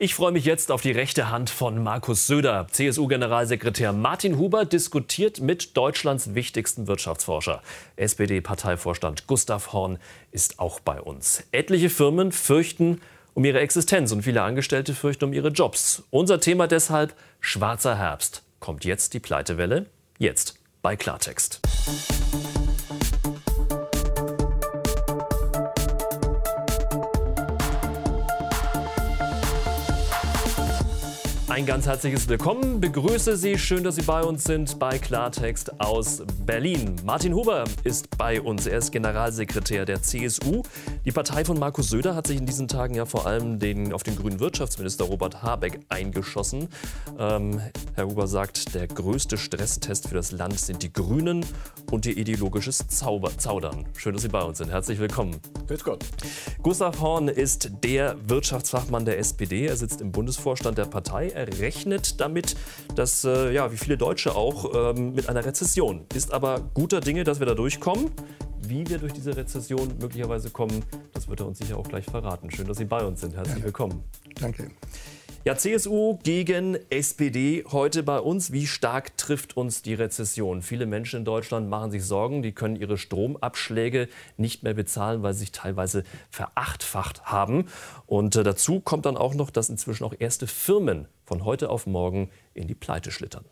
Ich freue mich jetzt auf die rechte Hand von Markus Söder. CSU-Generalsekretär Martin Huber diskutiert mit Deutschlands wichtigsten Wirtschaftsforscher. SPD-Parteivorstand Gustav Horn ist auch bei uns. Etliche Firmen fürchten um ihre Existenz und viele Angestellte fürchten um ihre Jobs. Unser Thema deshalb schwarzer Herbst. Kommt jetzt die Pleitewelle? Jetzt bei Klartext. Ein ganz herzliches Willkommen. Begrüße Sie. Schön, dass Sie bei uns sind bei Klartext aus Berlin. Martin Huber ist bei uns. Er ist Generalsekretär der CSU. Die Partei von Markus Söder hat sich in diesen Tagen ja vor allem den, auf den grünen Wirtschaftsminister Robert Habeck eingeschossen. Ähm, Herr Huber sagt, der größte Stresstest für das Land sind die Grünen und ihr ideologisches Zauber Zaudern. Schön, dass Sie bei uns sind. Herzlich willkommen. Grüß Gott. Gustav Horn ist der Wirtschaftsfachmann der SPD. Er sitzt im Bundesvorstand der Partei. Er rechnet damit, dass, äh, ja, wie viele Deutsche auch, ähm, mit einer Rezession. Ist aber guter Dinge, dass wir da durchkommen. Wie wir durch diese Rezession möglicherweise kommen, das wird er uns sicher auch gleich verraten. Schön, dass Sie bei uns sind. Herzlich willkommen. Danke. Ja, CSU gegen SPD heute bei uns. Wie stark trifft uns die Rezession? Viele Menschen in Deutschland machen sich Sorgen, die können ihre Stromabschläge nicht mehr bezahlen, weil sie sich teilweise verachtfacht haben. Und äh, dazu kommt dann auch noch, dass inzwischen auch erste Firmen von heute auf morgen in die Pleite schlittern.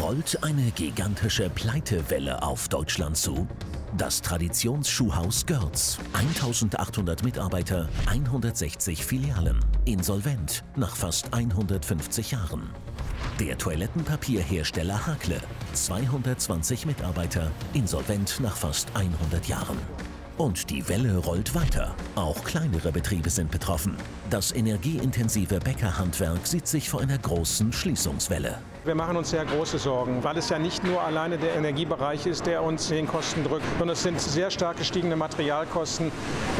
Rollt eine gigantische Pleitewelle auf Deutschland zu? Das Traditionsschuhhaus Görz. 1800 Mitarbeiter, 160 Filialen. Insolvent nach fast 150 Jahren. Der Toilettenpapierhersteller Hakle. 220 Mitarbeiter, insolvent nach fast 100 Jahren. Und die Welle rollt weiter. Auch kleinere Betriebe sind betroffen. Das energieintensive Bäckerhandwerk sieht sich vor einer großen Schließungswelle. Wir machen uns sehr große Sorgen, weil es ja nicht nur alleine der Energiebereich ist, der uns den Kosten drückt, sondern es sind sehr stark gestiegene Materialkosten.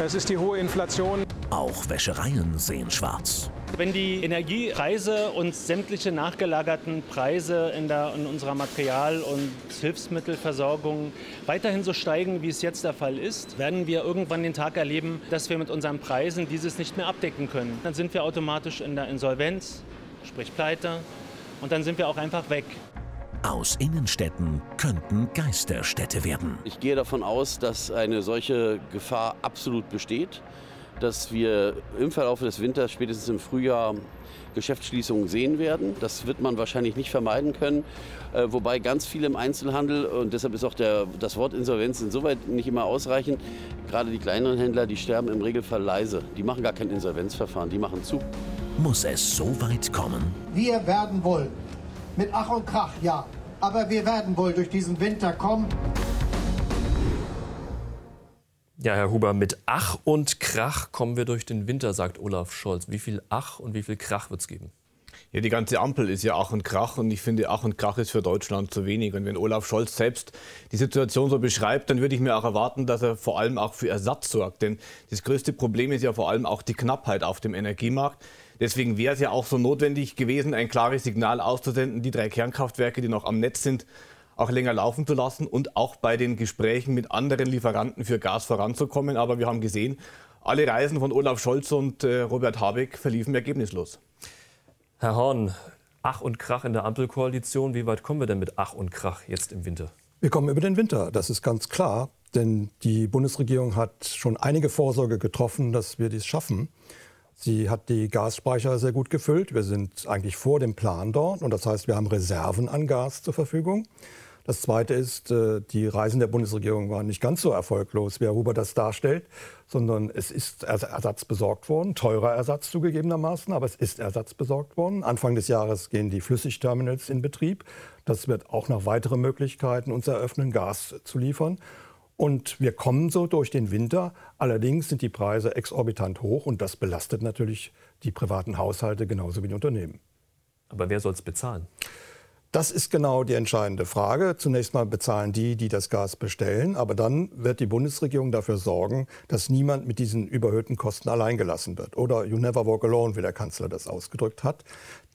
Es ist die hohe Inflation. Auch Wäschereien sehen schwarz. Wenn die Energiepreise und sämtliche nachgelagerten Preise in, der, in unserer Material- und Hilfsmittelversorgung weiterhin so steigen, wie es jetzt der Fall ist, werden wir irgendwann den Tag erleben, dass wir mit unseren Preisen dieses nicht mehr abdecken können. Dann sind wir automatisch in der Insolvenz, sprich Pleite, und dann sind wir auch einfach weg. Aus Innenstädten könnten Geisterstädte werden. Ich gehe davon aus, dass eine solche Gefahr absolut besteht, dass wir im Verlauf des Winters, spätestens im Frühjahr, Geschäftsschließungen sehen werden. Das wird man wahrscheinlich nicht vermeiden können. Äh, wobei ganz viele im Einzelhandel, und deshalb ist auch der, das Wort Insolvenz insoweit nicht immer ausreichend, gerade die kleineren Händler, die sterben im Regelfall leise. Die machen gar kein Insolvenzverfahren, die machen zu. Muss es so weit kommen? Wir werden wohl, mit Ach und Krach, ja, aber wir werden wohl durch diesen Winter kommen. Ja, Herr Huber, mit Ach und Krach kommen wir durch den Winter, sagt Olaf Scholz. Wie viel Ach und wie viel Krach wird es geben? Ja, die ganze Ampel ist ja Ach und Krach und ich finde, Ach und Krach ist für Deutschland zu wenig. Und wenn Olaf Scholz selbst die Situation so beschreibt, dann würde ich mir auch erwarten, dass er vor allem auch für Ersatz sorgt. Denn das größte Problem ist ja vor allem auch die Knappheit auf dem Energiemarkt. Deswegen wäre es ja auch so notwendig gewesen, ein klares Signal auszusenden, die drei Kernkraftwerke, die noch am Netz sind, auch länger laufen zu lassen und auch bei den Gesprächen mit anderen Lieferanten für Gas voranzukommen. Aber wir haben gesehen, alle Reisen von Olaf Scholz und äh, Robert Habeck verliefen ergebnislos. Herr Horn, Ach und Krach in der Ampelkoalition. Wie weit kommen wir denn mit Ach und Krach jetzt im Winter? Wir kommen über den Winter, das ist ganz klar. Denn die Bundesregierung hat schon einige Vorsorge getroffen, dass wir dies schaffen. Sie hat die Gasspeicher sehr gut gefüllt. Wir sind eigentlich vor dem Plan dort. Und das heißt, wir haben Reserven an Gas zur Verfügung. Das Zweite ist, äh, die Reisen der Bundesregierung waren nicht ganz so erfolglos, wie Herr Huber das darstellt, sondern es ist Ersatz besorgt worden, teurer Ersatz zugegebenermaßen, aber es ist Ersatz besorgt worden. Anfang des Jahres gehen die Flüssigterminals in Betrieb. Das wird auch noch weitere Möglichkeiten uns eröffnen, Gas zu liefern. Und wir kommen so durch den Winter. Allerdings sind die Preise exorbitant hoch und das belastet natürlich die privaten Haushalte genauso wie die Unternehmen. Aber wer soll es bezahlen? Das ist genau die entscheidende Frage. Zunächst mal bezahlen die, die das Gas bestellen, aber dann wird die Bundesregierung dafür sorgen, dass niemand mit diesen überhöhten Kosten alleingelassen wird. Oder you never walk alone, wie der Kanzler das ausgedrückt hat.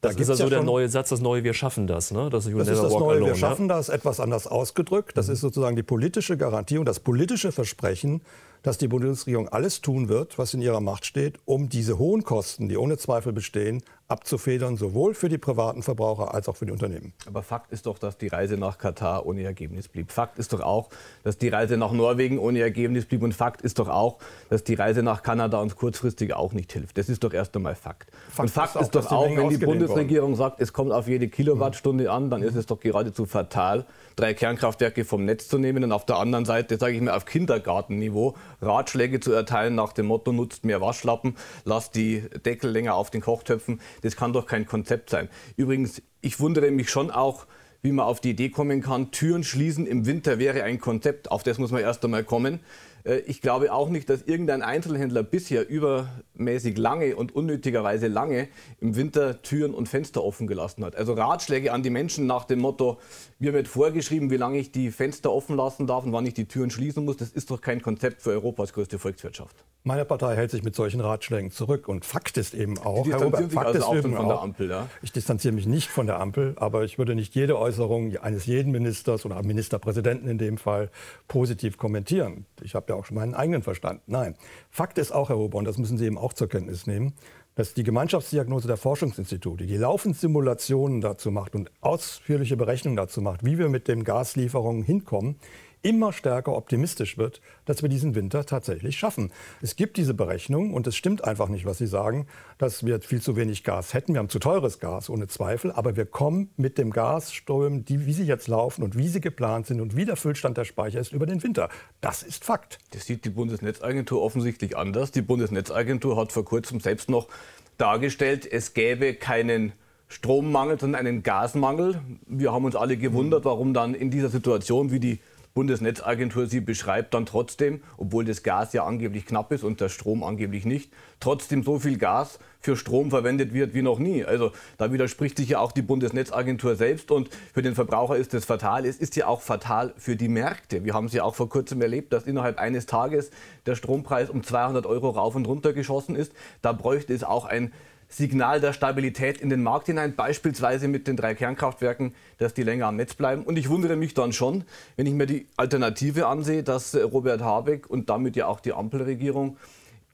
Da das ist also ja der neue Satz, das neue Wir schaffen das. Ne? Das, das ist das neue alone, Wir schaffen das, etwas anders ausgedrückt. Das mhm. ist sozusagen die politische Garantie und das politische Versprechen, dass die Bundesregierung alles tun wird, was in ihrer Macht steht, um diese hohen Kosten, die ohne Zweifel bestehen, abzufedern, sowohl für die privaten Verbraucher als auch für die Unternehmen. Aber Fakt ist doch, dass die Reise nach Katar ohne Ergebnis blieb. Fakt ist doch auch, dass die Reise nach Norwegen ohne Ergebnis blieb. Und Fakt ist doch auch, dass die Reise nach Kanada uns kurzfristig auch nicht hilft. Das ist doch erst einmal Fakt. Fakt und Fakt ist, ist doch auch, wenn die Bundesregierung worden. sagt, es kommt auf jede Kilowattstunde an, dann ist es doch geradezu fatal, drei Kernkraftwerke vom Netz zu nehmen und auf der anderen Seite, sage ich mir, auf Kindergartenniveau Ratschläge zu erteilen nach dem Motto, nutzt mehr Waschlappen, lasst die Deckel länger auf den Kochtöpfen. Das kann doch kein Konzept sein. Übrigens, ich wundere mich schon auch, wie man auf die Idee kommen kann, Türen schließen im Winter wäre ein Konzept. Auf das muss man erst einmal kommen. Äh, ich glaube auch nicht, dass irgendein Einzelhändler bisher übermäßig lange und unnötigerweise lange im Winter Türen und Fenster offen gelassen hat. Also Ratschläge an die Menschen nach dem Motto, mir wird vorgeschrieben, wie lange ich die Fenster offen lassen darf und wann ich die Türen schließen muss, das ist doch kein Konzept für Europas größte Volkswirtschaft. Meine Partei hält sich mit solchen Ratschlägen zurück und Fakt ist eben auch, Herr Robert, Fakt also ist auch eben von der Ampel, ja? ich distanziere mich nicht von der Ampel, aber ich würde nicht jede Äußerung eines jeden Ministers oder Ministerpräsidenten in dem Fall positiv kommentieren. Ich habe ja auch schon meinen eigenen Verstand. Nein, Fakt ist auch, Herr Huber, und das müssen Sie eben auch zur Kenntnis nehmen, dass die Gemeinschaftsdiagnose der Forschungsinstitute, die laufend Simulationen dazu macht und ausführliche Berechnungen dazu macht, wie wir mit den Gaslieferungen hinkommen, immer stärker optimistisch wird, dass wir diesen Winter tatsächlich schaffen. Es gibt diese Berechnung und es stimmt einfach nicht, was Sie sagen, dass wir viel zu wenig Gas hätten. Wir haben zu teures Gas, ohne Zweifel, aber wir kommen mit dem Gasströmen, die, wie sie jetzt laufen und wie sie geplant sind und wie der Füllstand der Speicher ist, über den Winter. Das ist Fakt. Das sieht die Bundesnetzagentur offensichtlich anders. Die Bundesnetzagentur hat vor kurzem selbst noch dargestellt, es gäbe keinen Strommangel, sondern einen Gasmangel. Wir haben uns alle gewundert, warum dann in dieser Situation, wie die Bundesnetzagentur sie beschreibt, dann trotzdem, obwohl das Gas ja angeblich knapp ist und der Strom angeblich nicht, trotzdem so viel Gas für Strom verwendet wird wie noch nie. Also da widerspricht sich ja auch die Bundesnetzagentur selbst und für den Verbraucher ist das fatal. Es ist ja auch fatal für die Märkte. Wir haben es ja auch vor kurzem erlebt, dass innerhalb eines Tages der Strompreis um 200 Euro rauf und runter geschossen ist. Da bräuchte es auch ein Signal der Stabilität in den Markt hinein, beispielsweise mit den drei Kernkraftwerken, dass die länger am Netz bleiben. Und ich wundere mich dann schon, wenn ich mir die Alternative ansehe, dass Robert Habeck und damit ja auch die Ampelregierung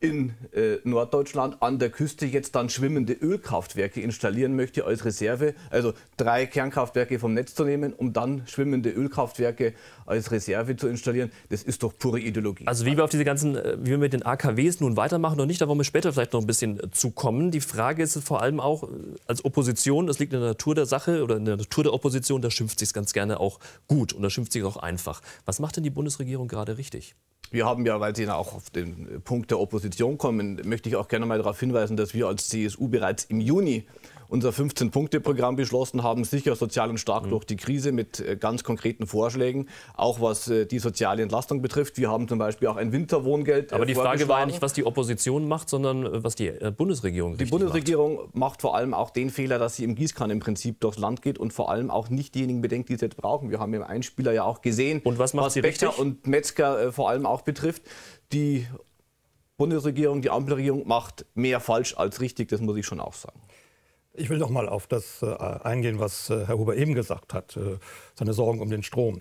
in äh, Norddeutschland an der Küste jetzt dann schwimmende Ölkraftwerke installieren möchte als Reserve. Also drei Kernkraftwerke vom Netz zu nehmen, um dann schwimmende Ölkraftwerke als Reserve zu installieren, das ist doch pure Ideologie. Also wie wir auf diese ganzen, äh, wie wir mit den AKWs nun weitermachen oder nicht, da wollen wir später vielleicht noch ein bisschen äh, zu kommen. Die Frage ist vor allem auch äh, als Opposition, das liegt in der Natur der Sache oder in der Natur der Opposition, da schimpft sich ganz gerne auch gut und da schimpft sich auch einfach. Was macht denn die Bundesregierung gerade richtig? Wir haben ja, weil Sie auch auf den Punkt der Opposition kommen, möchte ich auch gerne mal darauf hinweisen, dass wir als CSU bereits im Juni unser 15-Punkte-Programm beschlossen haben, sicher sozial und stark mhm. durch die Krise mit äh, ganz konkreten Vorschlägen, auch was äh, die soziale Entlastung betrifft. Wir haben zum Beispiel auch ein Winterwohngeld. Äh, Aber die Frage war ja nicht, was die Opposition macht, sondern was die Bundesregierung Die Bundesregierung macht. macht. vor allem auch den Fehler, dass sie im Gießkannenprinzip durchs Land geht und vor allem auch nicht diejenigen bedenkt, die es jetzt brauchen. Wir haben im Einspieler ja auch gesehen, und was, macht was Bäcker richtig? und Metzger vor allem auch betrifft. Die Bundesregierung, die Ampelregierung macht mehr falsch als richtig, das muss ich schon auch sagen. Ich will noch mal auf das äh, eingehen, was äh, Herr Huber eben gesagt hat, äh, seine Sorgen um den Strom.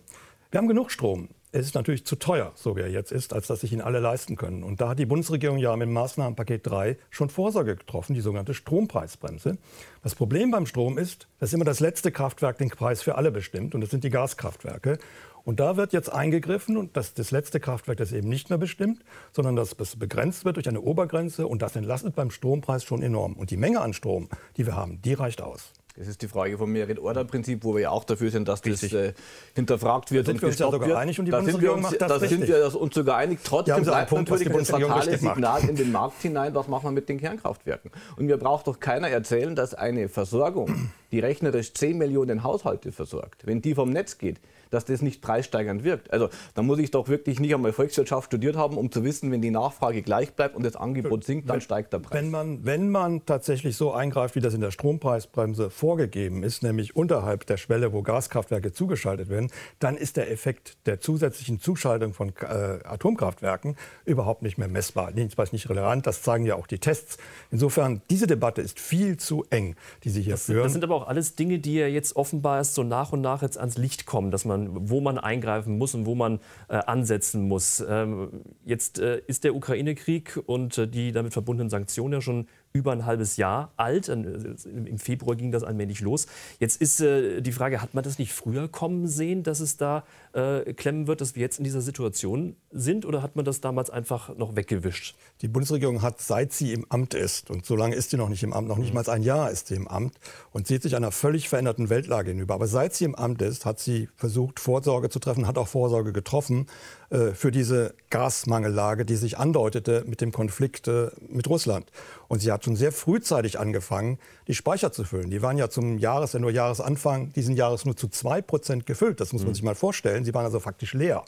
Wir haben genug Strom. Es ist natürlich zu teuer, so wie er jetzt ist, als dass sich ihn alle leisten können. Und da hat die Bundesregierung ja mit dem Maßnahmenpaket 3 schon Vorsorge getroffen, die sogenannte Strompreisbremse. Das Problem beim Strom ist, dass immer das letzte Kraftwerk den Preis für alle bestimmt, und das sind die Gaskraftwerke. Und da wird jetzt eingegriffen und das, das letzte Kraftwerk das eben nicht mehr bestimmt, sondern dass das begrenzt wird durch eine Obergrenze und das entlastet beim Strompreis schon enorm. Und die Menge an Strom, die wir haben, die reicht aus. Das ist die Frage vom Merit-Order-Prinzip, wo wir ja auch dafür sind, dass Richtig. das äh, hinterfragt wird da sind und wir uns ja sogar wird. einig und die da Bundesregierung macht das Da sind wir uns sogar einig. Trotzdem bleibt Punkt, natürlich das fatale Signal in den Markt hinein, was machen wir mit den Kernkraftwerken. Und mir braucht doch keiner erzählen, dass eine Versorgung, die rechnerisch 10 Millionen Haushalte versorgt, wenn die vom Netz geht, dass das nicht preissteigernd wirkt. Also da muss ich doch wirklich nicht einmal Volkswirtschaft studiert haben, um zu wissen, wenn die Nachfrage gleich bleibt und das Angebot sinkt, dann wenn, steigt der Preis. Wenn man, wenn man tatsächlich so eingreift, wie das in der Strompreisbremse vorgegeben ist, nämlich unterhalb der Schwelle, wo Gaskraftwerke zugeschaltet werden, dann ist der Effekt der zusätzlichen Zuschaltung von äh, Atomkraftwerken überhaupt nicht mehr messbar, jedenfalls nicht relevant. Das zeigen ja auch die Tests. Insofern, diese Debatte ist viel zu eng, die Sie hier das, führen. Das sind aber auch alles Dinge, die ja jetzt offenbar erst so nach und nach jetzt ans Licht kommen, dass man, wo man eingreifen muss und wo man äh, ansetzen muss. Ähm, jetzt äh, ist der Ukraine-Krieg und äh, die damit verbundenen Sanktionen ja schon über ein halbes Jahr alt. Im Februar ging das allmählich los. Jetzt ist äh, die Frage, hat man das nicht früher kommen sehen, dass es da äh, klemmen wird, dass wir jetzt in dieser Situation sind? Oder hat man das damals einfach noch weggewischt? Die Bundesregierung hat, seit sie im Amt ist, und so lange ist sie noch nicht im Amt, noch nicht mhm. mal ein Jahr ist sie im Amt, und sieht sich einer völlig veränderten Weltlage hinüber. Aber seit sie im Amt ist, hat sie versucht, Vorsorge zu treffen, hat auch Vorsorge getroffen äh, für diese Gasmangellage, die sich andeutete mit dem Konflikt äh, mit Russland. Und sie hat schon sehr frühzeitig angefangen, die Speicher zu füllen. Die waren ja zum Jahresende, Jahresanfang diesen Jahres nur zu zwei Prozent gefüllt. Das muss man mhm. sich mal vorstellen. Sie waren also faktisch leer.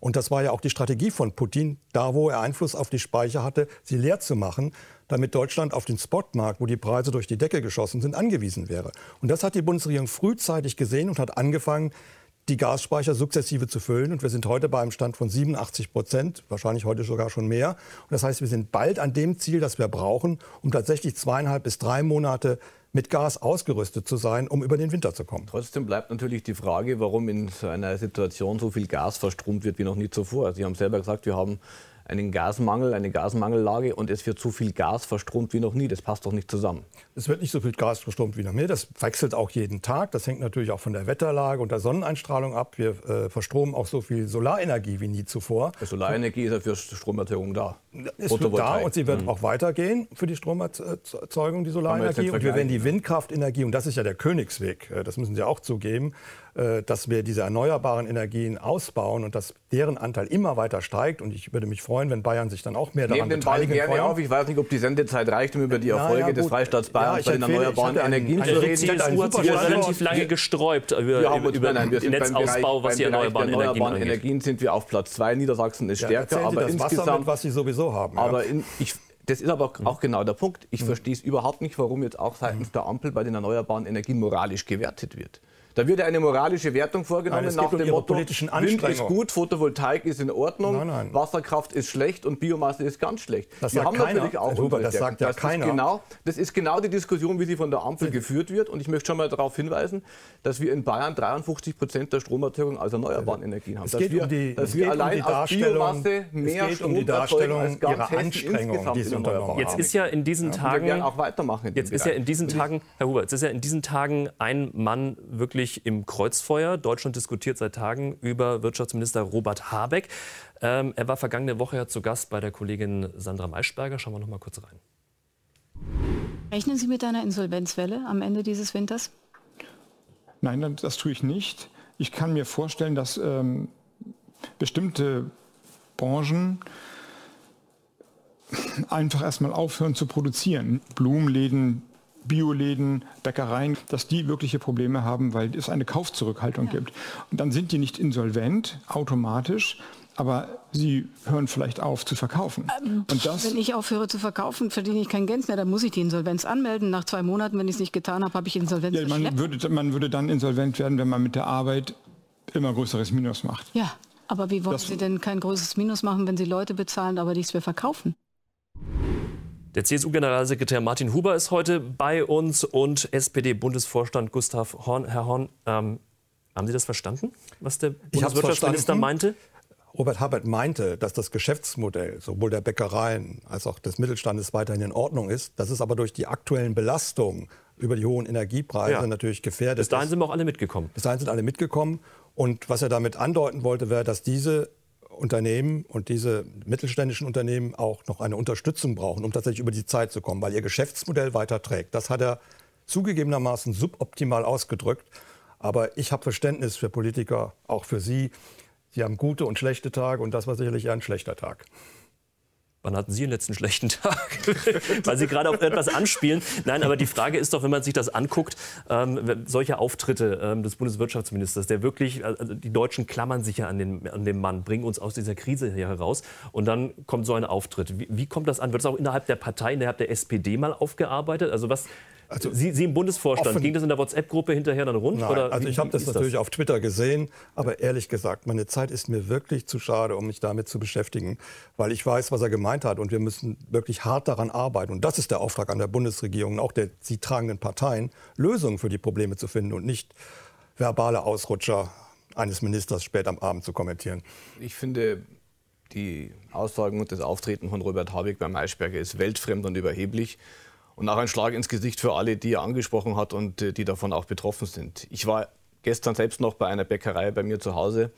Und das war ja auch die Strategie von Putin, da wo er Einfluss auf die Speicher hatte, sie leer zu machen, damit Deutschland auf den Spotmarkt, wo die Preise durch die Decke geschossen sind, angewiesen wäre. Und das hat die Bundesregierung frühzeitig gesehen und hat angefangen, die Gasspeicher sukzessive zu füllen. Und wir sind heute bei einem Stand von 87 Prozent, wahrscheinlich heute sogar schon mehr. Und das heißt, wir sind bald an dem Ziel, das wir brauchen, um tatsächlich zweieinhalb bis drei Monate mit Gas ausgerüstet zu sein, um über den Winter zu kommen. Trotzdem bleibt natürlich die Frage, warum in so einer Situation so viel Gas verstromt wird wie noch nie zuvor. Sie haben selber gesagt, wir haben einen Gasmangel, eine Gasmangellage und es wird so viel Gas verstromt wie noch nie. Das passt doch nicht zusammen. Es wird nicht so viel Gas verstromt wie noch nie. Das wechselt auch jeden Tag. Das hängt natürlich auch von der Wetterlage und der Sonneneinstrahlung ab. Wir äh, verstromen auch so viel Solarenergie wie nie zuvor. Die Solarenergie ist ja für Stromerzeugung da. Ist da und sie wird mhm. auch weitergehen für die Stromerzeugung, die Solarenergie. Und wir werden die Windkraftenergie, und das ist ja der Königsweg, äh, das müssen Sie auch zugeben, äh, dass wir diese erneuerbaren Energien ausbauen und dass deren Anteil immer weiter steigt. Und ich würde mich freuen, wenn Bayern sich dann auch mehr daran beteiligen den gerne auf. Ich weiß nicht, ob die Sendezeit reicht, um über die Erfolge ja, des Freistaats Bayern ja, bei den erneuerbaren Energien zu reden. Die CSU hat sich ja relativ lange gesträubt über, ja, über, über nein, den Netzausbau, was die erneuerbaren, Energien, erneuerbaren Energien sind wir auf Platz zwei. Niedersachsen ist stärker. aber das insgesamt, Wasser mit, was sie sowieso haben. Aber in, ich, das ist aber auch genau der Punkt. Ich mhm. verstehe es überhaupt nicht, warum jetzt auch seitens der Ampel bei den erneuerbaren Energien moralisch gewertet wird. Da wird eine moralische Wertung vorgenommen nein, nach dem um Motto, Wind ist gut, Photovoltaik ist in Ordnung, nein, nein. Wasserkraft ist schlecht und Biomasse ist ganz schlecht. Das Wir haben keiner. natürlich auch Huber, das sagt ja das keiner. Ist genau, das ist genau die Diskussion, wie sie von der Ampel geführt wird. Und ich möchte schon mal darauf hinweisen, dass wir in Bayern 53 Prozent der Stromerzeugung aus erneuerbaren Energien haben. Es geht wir, um die, dass wir allein um die Biomasse mehr es geht um die Darstellung als ganz ihrer Anstrengung, die sie unternommen Jetzt ist ja in diesen Tagen, werden auch weitermachen. Jetzt ist ja in diesen Tagen, Herr Huber, jetzt ist ja in diesen Tagen ein Mann wirklich im Kreuzfeuer Kreuzfeuer. Deutschland diskutiert seit Tagen über Wirtschaftsminister Robert Habeck. Ähm, er war vergangene Woche ja zu Gast bei der Kollegin Sandra Maischberger. Schauen wir noch mal kurz rein. Rechnen Sie mit einer Insolvenzwelle am Ende dieses Winters? Nein, das tue ich nicht. Ich kann mir vorstellen, dass ähm, bestimmte Branchen einfach erstmal aufhören zu produzieren. Blumenläden, Bioläden, Bäckereien, dass die wirkliche Probleme haben, weil es eine Kaufzurückhaltung ja. gibt. Und dann sind die nicht insolvent automatisch, aber sie hören vielleicht auf zu verkaufen. Ähm, wenn ich aufhöre zu verkaufen, verdiene ich kein Geld mehr, dann muss ich die Insolvenz anmelden. Nach zwei Monaten, wenn ich es nicht getan habe, habe ich Insolvenz. Ja, man, würde, man würde dann insolvent werden, wenn man mit der Arbeit immer größeres Minus macht. Ja, aber wie wollen das Sie denn kein großes Minus machen, wenn Sie Leute bezahlen, aber nichts mehr verkaufen? Der CSU-Generalsekretär Martin Huber ist heute bei uns und SPD-Bundesvorstand Gustav Horn. Herr Horn, ähm, haben Sie das verstanden, was der Bundeswirtschaftsminister meinte? Robert Habeck meinte, dass das Geschäftsmodell sowohl der Bäckereien als auch des Mittelstandes weiterhin in Ordnung ist. Das ist aber durch die aktuellen Belastungen über die hohen Energiepreise ja. natürlich gefährdet. Bis dahin sind wir auch alle mitgekommen. Bis dahin sind alle mitgekommen. Und was er damit andeuten wollte, wäre, dass diese Unternehmen und diese mittelständischen Unternehmen auch noch eine Unterstützung brauchen, um tatsächlich über die Zeit zu kommen, weil ihr Geschäftsmodell weiter trägt. Das hat er zugegebenermaßen suboptimal ausgedrückt. Aber ich habe Verständnis für Politiker, auch für Sie. Sie haben gute und schlechte Tage und das war sicherlich ein schlechter Tag. Wann hatten Sie den letzten schlechten Tag? Weil Sie gerade auf etwas anspielen. Nein, aber die Frage ist doch, wenn man sich das anguckt, ähm, solche Auftritte ähm, des Bundeswirtschaftsministers, der wirklich, also die Deutschen klammern sich ja an den, an den Mann, bringen uns aus dieser Krise hier heraus. Und dann kommt so ein Auftritt. Wie, wie kommt das an? Wird es auch innerhalb der Partei, innerhalb der SPD mal aufgearbeitet? Also was, Also Sie, Sie im Bundesvorstand, offen. ging das in der WhatsApp-Gruppe hinterher dann rund? Nein, oder also ich habe das natürlich das? auf Twitter gesehen, aber ehrlich gesagt, meine Zeit ist mir wirklich zu schade, um mich damit zu beschäftigen, weil ich weiß, was er gemeint hat und wir müssen wirklich hart daran arbeiten. Und das ist der Auftrag an der Bundesregierung und auch der sie tragenden Parteien, Lösungen für die Probleme zu finden und nicht verbale Ausrutscher eines Ministers spät am Abend zu kommentieren. Ich finde, die Aussagen und das Auftreten von Robert Habeck beim Maischberger ist weltfremd und überheblich und auch ein Schlag ins Gesicht für alle, die er angesprochen hat und äh, die davon auch betroffen sind. Ich war gestern selbst noch bei einer Bäckerei bei mir zu Hause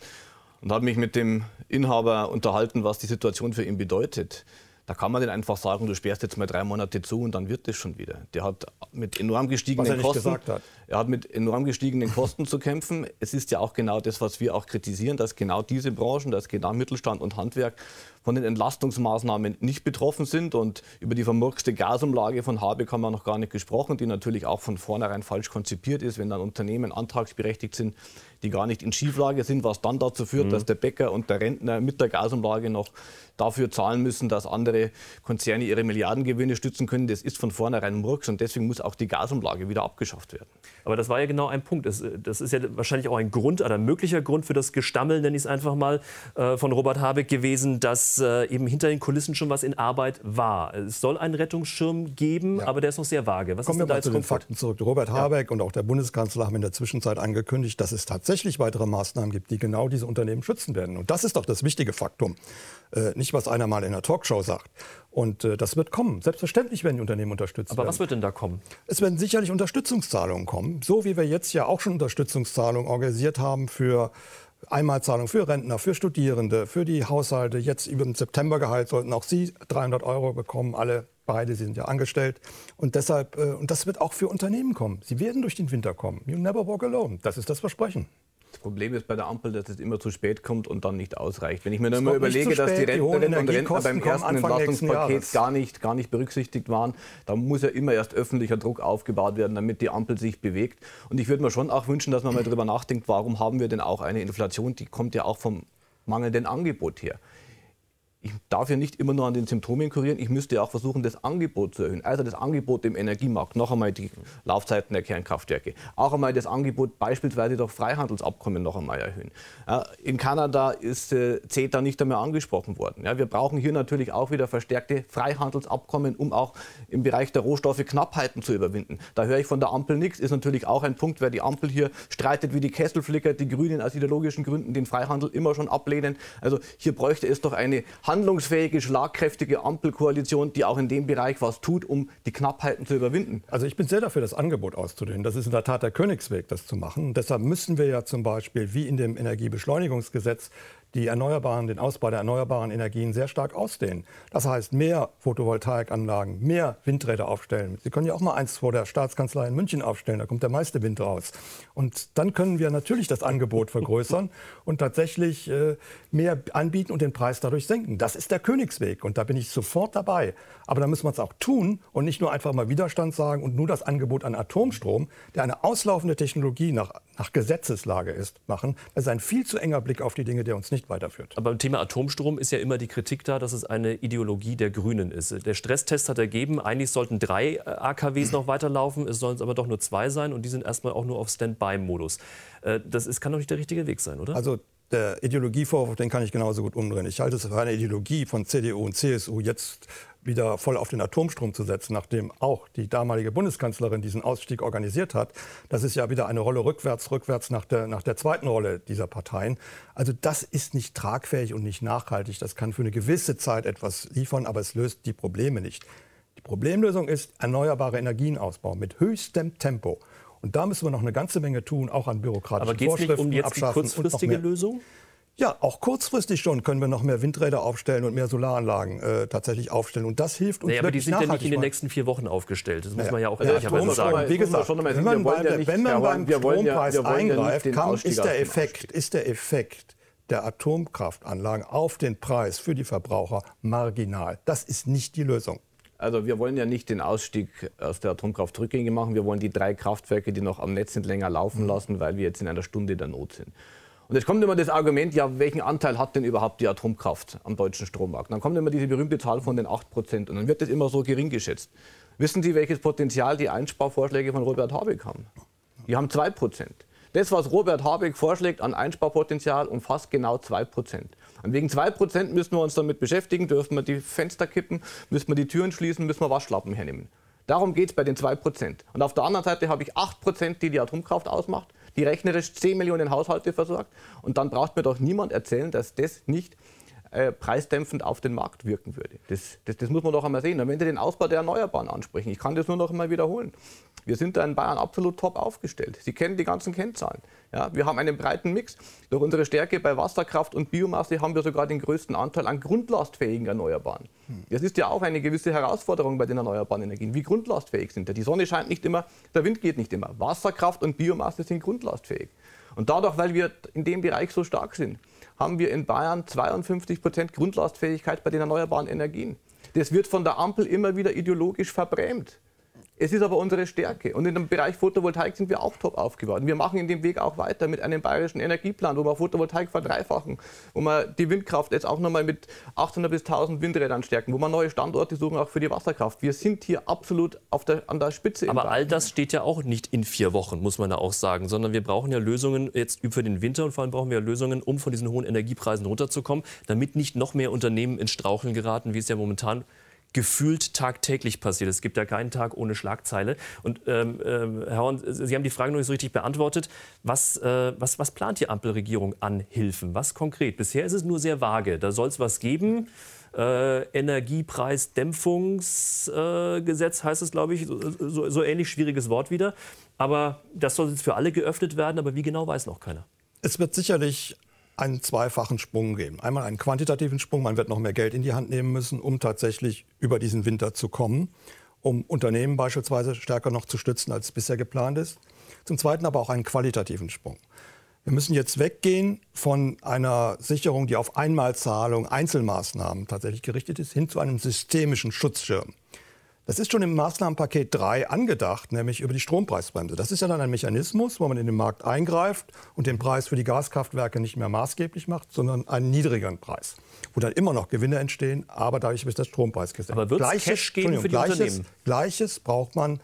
und habe mich mit dem Inhaber unterhalten, was die Situation für ihn bedeutet. Da kann man nicht einfach sagen, du sperrst jetzt mal drei Monate zu und dann wird es schon wieder. Der hat mit enorm gestiegenen er Kosten. Hat. Er hat mit enorm gestiegenen Kosten zu kämpfen. Es ist ja auch genau das, was wir auch kritisieren, dass genau diese Branchen, dass genau Mittelstand und Handwerk von den Entlastungsmaßnahmen nicht betroffen sind. Und über die vermurkste Gasumlage von Habeck haben wir noch gar nicht gesprochen, die natürlich auch von vornherein falsch konzipiert ist, wenn dann Unternehmen antragsberechtigt sind, die gar nicht in Schieflage sind, was dann dazu führt, mhm. dass der Bäcker und der Rentner mit der Gasumlage noch dafür zahlen müssen, dass andere Konzerne ihre Milliardengewinne stützen können. Das ist von vornherein Murks und deswegen muss auch die Gasumlage wieder abgeschafft werden. Aber das war ja genau ein Punkt. Das, ist ja wahrscheinlich auch ein Grund, ein möglicher Grund für das Gestammel, nenne ich es einfach mal, äh, von Robert Habeck gewesen, dass äh, eben hinter den Kulissen schon was in Arbeit war. Es soll einen Rettungsschirm geben, ja. aber der ist noch sehr vage. Was Kommen wir mal zu den Fakten zurück. Robert Habeck ja. und auch der Bundeskanzler haben in der Zwischenzeit angekündigt, dass es tatsächlich weitere Maßnahmen gibt, die genau diese Unternehmen schützen werden. Und das ist doch das wichtige Faktum. Äh, nicht, was einer mal in einer Talkshow sagt. Und äh, das wird kommen. Selbstverständlich werden die Unternehmen unterstützt Aber werden. was wird denn da kommen? Es werden sicherlich Unterstützungszahlungen kommen. So wie wir jetzt ja auch schon Unterstützungszahlungen organisiert haben für Einmalzahlung für Rentner, für Studierende, für die Haushalte. Jetzt über dem Septembergehalt sollten auch Sie 300 Euro bekommen, alle beide, Sie sind ja angestellt. Und deshalb, äh, und das wird auch für Unternehmen kommen. Sie werden durch den Winter kommen. You never walk alone. Das ist das Versprechen. Das Problem ist bei der Ampel, dass es immer zu spät kommt und dann nicht ausreicht. Wenn ich mir nur mal überlege, dass die Rentnerinnen und Rentner beim ersten Entlastungspaket gar nicht, gar nicht berücksichtigt waren, da muss ja immer erst öffentlicher Druck aufgebaut werden, damit die Ampel sich bewegt. Und ich würde mir schon auch wünschen, dass man mal darüber nachdenkt, warum haben wir denn auch eine Inflation, die kommt ja auch vom mangelnden Angebot her ich darf ja nicht immer nur an den Symptomen kurieren, ich müsste ja auch versuchen, das Angebot zu erhöhen. Also das Angebot im Energiemarkt, noch einmal die Laufzeiten der Kernkraftwerke, auch einmal das Angebot beispielsweise durch Freihandelsabkommen noch einmal erhöhen. In Kanada ist äh, CETA nicht einmal angesprochen worden. wir brauchen hier natürlich auch wieder verstärkte Freihandelsabkommen, um auch im Bereich der Rohstoffe Knappheiten zu überwinden. Da höre ich von der Ampel nichts, ist natürlich auch ein Punkt, wer die Ampel hier streitet wie die Kesselflicker, die Grünen aus ideologischen Gründen den Freihandel immer schon ablehnen. Also hier bräuchte es doch eine handlungsfähige, schlagkräftige Ampelkoalition, die auch in dem Bereich was tut, um die Knappheiten zu überwinden? Also ich bin sehr dafür, das Angebot auszudehnen. Das ist in der Tat der Königsweg, das zu machen. Und deshalb müssen wir ja zum Beispiel, wie in dem Energiebeschleunigungsgesetz, die Erneuerbaren, den Ausbau der erneuerbaren Energien sehr stark ausdehnen. Das heißt, mehr Photovoltaikanlagen, mehr Windräder aufstellen. Sie können ja auch mal eins vor der Staatskanzlei in München aufstellen, da kommt der meiste Wind raus. Und dann können wir natürlich das Angebot vergrößern und tatsächlich äh, mehr anbieten und den Preis dadurch senken. Das ist der Königsweg und da bin ich sofort dabei. Aber da müssen wir es auch tun und nicht nur einfach mal Widerstand sagen und nur das Angebot an Atomstrom, der eine auslaufende Technologie nach, nach Gesetzeslage ist, machen. Das ist ein viel zu enger Blick auf die Dinge, der uns nicht weiterführt. Aber beim Thema Atomstrom ist ja immer die Kritik da, dass es eine Ideologie der Grünen ist. Der Stresstest hat ergeben, eigentlich sollten drei äh, AKWs noch weiterlaufen, es sollen aber doch nur zwei sein und die sind erstmal auch nur auf Standby-Modus. Äh, das ist, kann doch nicht der richtige Weg sein, oder? Also der Ideologievorwurf, den kann ich genauso gut umdrehen. Ich halte es für eine Ideologie von CDU und CSU, jetzt wieder voll auf den Atomstrom zu setzen, nachdem auch die damalige Bundeskanzlerin diesen Ausstieg organisiert hat. Das ist ja wieder eine Rolle rückwärts, rückwärts nach der, nach der zweiten Rolle dieser Parteien. Also das ist nicht tragfähig und nicht nachhaltig. Das kann für eine gewisse Zeit etwas liefern, aber es löst die Probleme nicht. Die Problemlösung ist erneuerbare Energienausbau mit höchstem Tempo. Und da müssen wir noch eine ganze Menge tun, auch an bürokratischen Aber Vorschriften nicht um jetzt die kurzfristige Lösung? Ja, auch kurzfristig schon können wir noch mehr Windräder aufstellen und mehr Solaranlagen äh, tatsächlich aufstellen. Und das hilft uns naja, aber die sind ja nicht in den nächsten vier Wochen aufgestellt. Das muss naja. man ja auch ehrlicherweise ja, sagen. Wie gesagt, wenn man, beim, ja wenn man beim Strompreis ja, eingreift, kann, ist, der Effekt, ist der Effekt der Atomkraftanlagen auf den Preis für die Verbraucher marginal. Das ist nicht die Lösung. Also wir wollen ja nicht den Ausstieg aus der Atomkraft rückgängig machen. Wir wollen die drei Kraftwerke, die noch am Netz sind, länger laufen lassen, weil wir jetzt in einer Stunde der Not sind. Und jetzt kommt immer das Argument, ja, welchen Anteil hat denn überhaupt die Atomkraft am deutschen Strommarkt? Dann kommt immer diese berühmte Zahl von den 8 Prozent und dann wird das immer so gering geschätzt. Wissen Sie, welches Potenzial die Einsparvorschläge von Robert Habeck haben? Die haben 2 Prozent. Das, was Robert Habeck vorschlägt an Einsparpotenzial, umfasst genau 2 Prozent. Und wegen 2 Prozent müssen wir uns damit beschäftigen, dürfen wir die Fenster kippen, müssen wir die Türen schließen, müssen wir Waschlappen hernehmen. Darum geht es bei den 2 Prozent. Und auf der anderen Seite habe ich 8 Prozent, die die Atomkraft ausmacht, die rechnerisch 10 Millionen Haushalte versorgt. Und dann braucht mir doch niemand erzählen, dass das nicht äh, preisdämpfend auf den Markt wirken würde. Das, das, das, muss man doch einmal sehen. Und wenn Sie den Ausbau der Erneuerbaren ansprechen, ich kann das nur noch einmal wiederholen. Wir sind da in Bayern absolut top aufgestellt. Sie kennen die ganzen Kennzahlen. Ja, wir haben einen breiten Mix. Durch unsere Stärke bei Wasserkraft und Biomasse haben wir sogar den größten Anteil an grundlastfähigen Erneuerbaren. Das ist ja auch eine gewisse Herausforderung bei den erneuerbaren Energien. Wie grundlastfähig sind die? Die Sonne scheint nicht immer, der Wind geht nicht immer. Wasserkraft und Biomasse sind grundlastfähig. Und dadurch, weil wir in dem Bereich so stark sind, haben wir in Bayern 52 Prozent Grundlastfähigkeit bei den erneuerbaren Energien. Das wird von der Ampel immer wieder ideologisch verbrämt. Es ist aber unsere Stärke. Und in dem Bereich Photovoltaik sind wir auch top aufgebaut. Wir machen in dem Weg auch weiter mit einem bayerischen Energieplan, wo wir Photovoltaik verdreifachen, wo wir die Windkraft jetzt auch nochmal mit 800 bis 1000 Windrädern stärken, wo wir neue Standorte suchen, auch für die Wasserkraft. Wir sind hier absolut der, an der Spitze. Aber all das steht ja auch nicht in vier Wochen, muss man ja auch sagen, sondern wir brauchen ja Lösungen jetzt für den Winter und vor allem brauchen wir Lösungen, um von diesen hohen Energiepreisen runterzukommen, damit nicht noch mehr Unternehmen ins Straucheln geraten, wie es ja momentan gefühlt tagtäglich passiert. Es gibt ja keinen Tag ohne Schlagzeile. Und ähm, äh, Herr Horn, Sie haben die Frage noch nicht so richtig beantwortet. Was, äh, was, was plant die Ampelregierung an Hilfen? Was konkret? Bisher ist es nur sehr vage. Da soll es was geben. Äh, Energiepreisdämpfungsgesetz äh, heißt es, glaube ich, so, so, so ähnlich schwieriges Wort wieder. Aber das soll jetzt für alle geöffnet werden. Aber wie genau weiß noch keiner. Es wird sicherlich einen zweifachen Sprung geben. Einmal einen quantitativen Sprung, man wird noch mehr Geld in die Hand nehmen müssen, um tatsächlich über diesen Winter zu kommen, um Unternehmen beispielsweise stärker noch zu stützen, als bisher geplant ist. Zum Zweiten aber auch einen qualitativen Sprung. Wir müssen jetzt weggehen von einer Sicherung, die auf Einmalzahlung, Einzelmaßnahmen tatsächlich gerichtet ist, hin zu einem systemischen Schutzschirm. Das ist schon im Maßnahmenpaket 3 angedacht, nämlich über die Strompreisbremse. Das ist ja dann ein Mechanismus, wo man in den Markt eingreift und den Preis für die Gaskraftwerke nicht mehr maßgeblich macht, sondern einen niedrigeren Preis, wo dann immer noch Gewinne entstehen, aber dadurch wird der Strompreis gesenkt. Aber wird es Cash geben für die Gleiches, Unternehmen? Gleiches braucht man